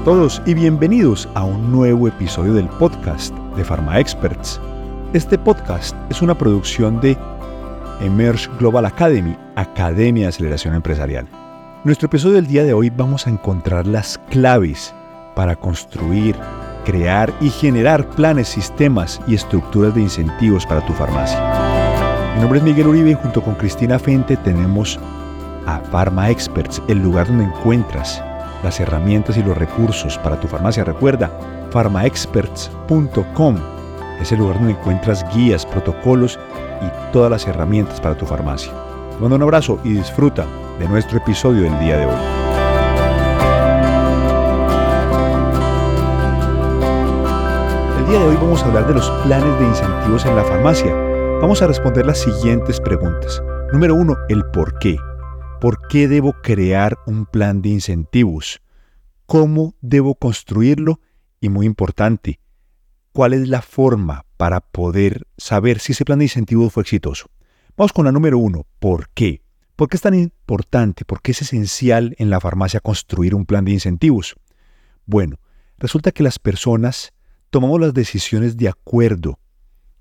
A todos y bienvenidos a un nuevo episodio del podcast de Pharma Experts. Este podcast es una producción de Emerge Global Academy, Academia de Aceleración Empresarial. Nuestro episodio del día de hoy vamos a encontrar las claves para construir, crear y generar planes, sistemas y estructuras de incentivos para tu farmacia. Mi nombre es Miguel Uribe y junto con Cristina Fente tenemos a Pharma Experts, el lugar donde encuentras las herramientas y los recursos para tu farmacia. Recuerda, pharmaexperts.com es el lugar donde encuentras guías, protocolos y todas las herramientas para tu farmacia. Te mando un abrazo y disfruta de nuestro episodio del día de hoy. El día de hoy vamos a hablar de los planes de incentivos en la farmacia. Vamos a responder las siguientes preguntas. Número uno, el por qué. ¿Por qué debo crear un plan de incentivos? ¿Cómo debo construirlo? Y muy importante, ¿cuál es la forma para poder saber si ese plan de incentivos fue exitoso? Vamos con la número uno. ¿Por qué? ¿Por qué es tan importante? ¿Por qué es esencial en la farmacia construir un plan de incentivos? Bueno, resulta que las personas tomamos las decisiones de acuerdo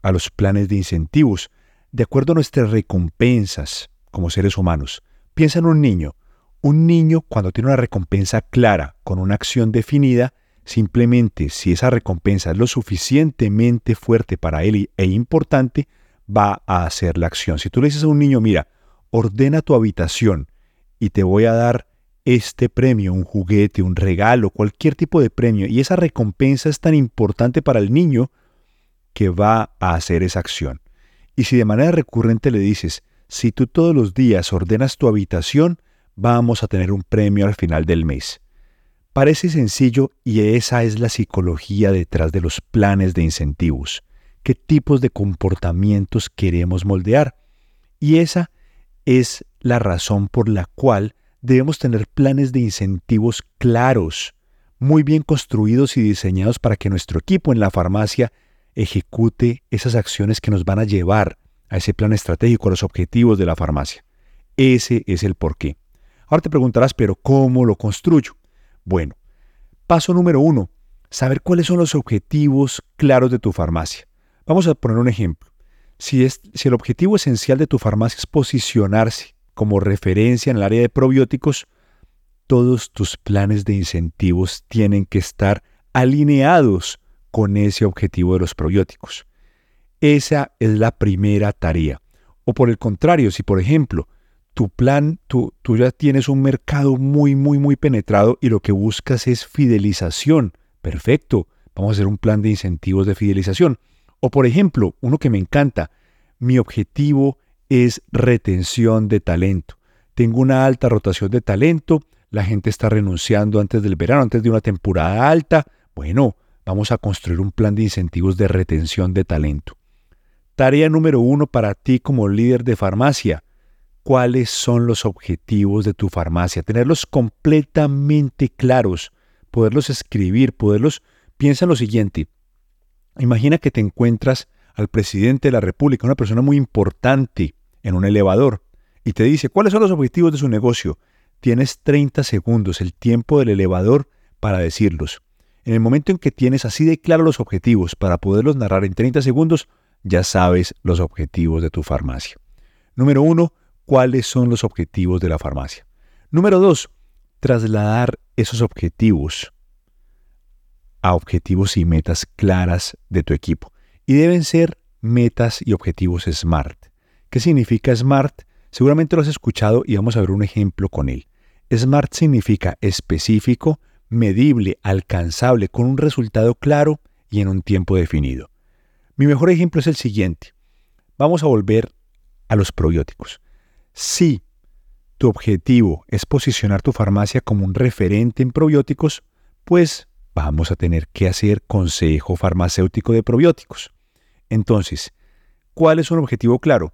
a los planes de incentivos, de acuerdo a nuestras recompensas como seres humanos. Piensa en un niño. Un niño cuando tiene una recompensa clara, con una acción definida, simplemente si esa recompensa es lo suficientemente fuerte para él e importante, va a hacer la acción. Si tú le dices a un niño, mira, ordena tu habitación y te voy a dar este premio, un juguete, un regalo, cualquier tipo de premio, y esa recompensa es tan importante para el niño que va a hacer esa acción. Y si de manera recurrente le dices, si tú todos los días ordenas tu habitación, vamos a tener un premio al final del mes. Parece sencillo y esa es la psicología detrás de los planes de incentivos. ¿Qué tipos de comportamientos queremos moldear? Y esa es la razón por la cual debemos tener planes de incentivos claros, muy bien construidos y diseñados para que nuestro equipo en la farmacia ejecute esas acciones que nos van a llevar a ese plan estratégico, a los objetivos de la farmacia. Ese es el porqué. Ahora te preguntarás, pero ¿cómo lo construyo? Bueno, paso número uno, saber cuáles son los objetivos claros de tu farmacia. Vamos a poner un ejemplo. Si, es, si el objetivo esencial de tu farmacia es posicionarse como referencia en el área de probióticos, todos tus planes de incentivos tienen que estar alineados con ese objetivo de los probióticos. Esa es la primera tarea. O por el contrario, si por ejemplo tu plan, tú, tú ya tienes un mercado muy, muy, muy penetrado y lo que buscas es fidelización, perfecto, vamos a hacer un plan de incentivos de fidelización. O por ejemplo, uno que me encanta, mi objetivo es retención de talento. Tengo una alta rotación de talento, la gente está renunciando antes del verano, antes de una temporada alta. Bueno, vamos a construir un plan de incentivos de retención de talento. Tarea número uno para ti como líder de farmacia. ¿Cuáles son los objetivos de tu farmacia? Tenerlos completamente claros, poderlos escribir, poderlos... Piensa en lo siguiente. Imagina que te encuentras al presidente de la República, una persona muy importante, en un elevador, y te dice, ¿cuáles son los objetivos de su negocio? Tienes 30 segundos, el tiempo del elevador, para decirlos. En el momento en que tienes así de claro los objetivos para poderlos narrar en 30 segundos, ya sabes los objetivos de tu farmacia. Número uno, ¿cuáles son los objetivos de la farmacia? Número dos, trasladar esos objetivos a objetivos y metas claras de tu equipo. Y deben ser metas y objetivos SMART. ¿Qué significa SMART? Seguramente lo has escuchado y vamos a ver un ejemplo con él. SMART significa específico, medible, alcanzable, con un resultado claro y en un tiempo definido. Mi mejor ejemplo es el siguiente. Vamos a volver a los probióticos. Si tu objetivo es posicionar tu farmacia como un referente en probióticos, pues vamos a tener que hacer consejo farmacéutico de probióticos. Entonces, ¿cuál es un objetivo claro?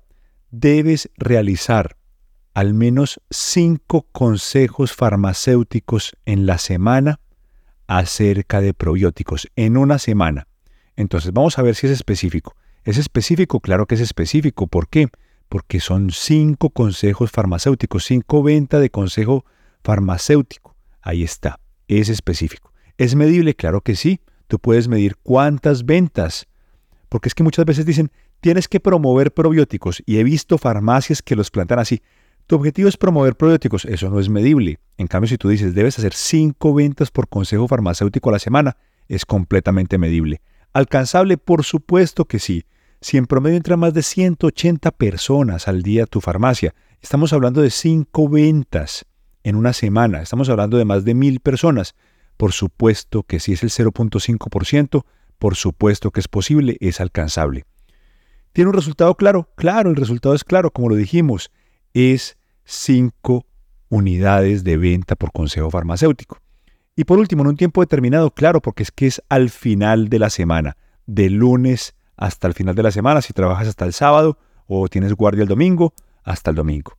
Debes realizar al menos cinco consejos farmacéuticos en la semana acerca de probióticos, en una semana. Entonces vamos a ver si es específico. ¿Es específico? Claro que es específico. ¿Por qué? Porque son cinco consejos farmacéuticos, cinco ventas de consejo farmacéutico. Ahí está, es específico. ¿Es medible? Claro que sí. Tú puedes medir cuántas ventas. Porque es que muchas veces dicen, tienes que promover probióticos. Y he visto farmacias que los plantan así. Tu objetivo es promover probióticos. Eso no es medible. En cambio, si tú dices, debes hacer cinco ventas por consejo farmacéutico a la semana, es completamente medible. ¿Alcanzable? Por supuesto que sí. Si en promedio entran más de 180 personas al día a tu farmacia, estamos hablando de cinco ventas en una semana. Estamos hablando de más de mil personas. Por supuesto que si es el 0.5%, por supuesto que es posible, es alcanzable. ¿Tiene un resultado claro? Claro, el resultado es claro, como lo dijimos, es 5 unidades de venta por consejo farmacéutico. Y por último, en un tiempo determinado, claro, porque es que es al final de la semana, de lunes hasta el final de la semana, si trabajas hasta el sábado o tienes guardia el domingo, hasta el domingo.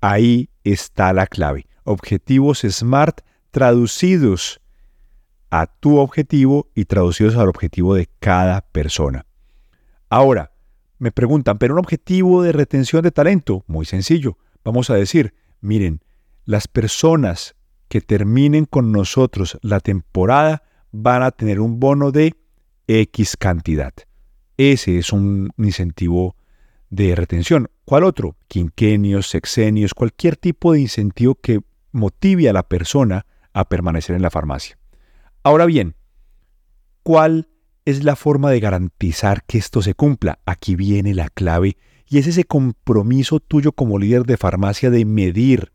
Ahí está la clave. Objetivos SMART traducidos a tu objetivo y traducidos al objetivo de cada persona. Ahora, me preguntan, ¿pero un objetivo de retención de talento? Muy sencillo. Vamos a decir, miren, las personas que terminen con nosotros la temporada van a tener un bono de X cantidad. Ese es un incentivo de retención. ¿Cuál otro? Quinquenios, sexenios, cualquier tipo de incentivo que motive a la persona a permanecer en la farmacia. Ahora bien, ¿cuál es la forma de garantizar que esto se cumpla? Aquí viene la clave y es ese compromiso tuyo como líder de farmacia de medir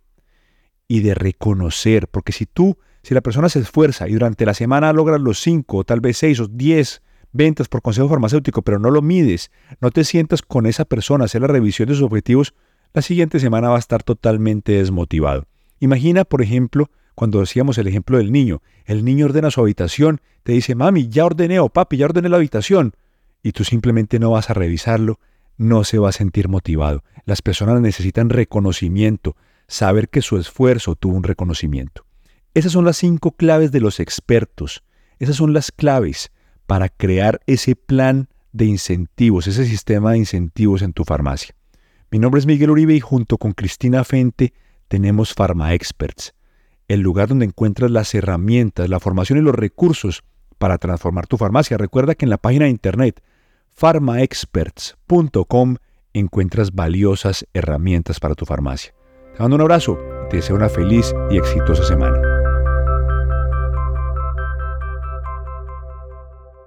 y de reconocer, porque si tú, si la persona se esfuerza y durante la semana logras los 5 o tal vez 6 o 10 ventas por consejo farmacéutico, pero no lo mides, no te sientas con esa persona hacer la revisión de sus objetivos, la siguiente semana va a estar totalmente desmotivado. Imagina, por ejemplo, cuando decíamos el ejemplo del niño, el niño ordena su habitación, te dice, mami, ya ordené o papi, ya ordené la habitación, y tú simplemente no vas a revisarlo, no se va a sentir motivado. Las personas necesitan reconocimiento, saber que su esfuerzo tuvo un reconocimiento. Esas son las cinco claves de los expertos, esas son las claves para crear ese plan de incentivos, ese sistema de incentivos en tu farmacia. Mi nombre es Miguel Uribe y junto con Cristina Fente tenemos Pharma Experts el lugar donde encuentras las herramientas, la formación y los recursos para transformar tu farmacia. Recuerda que en la página de internet pharmaexperts.com encuentras valiosas herramientas para tu farmacia. Mando un abrazo y te deseo una feliz y exitosa semana.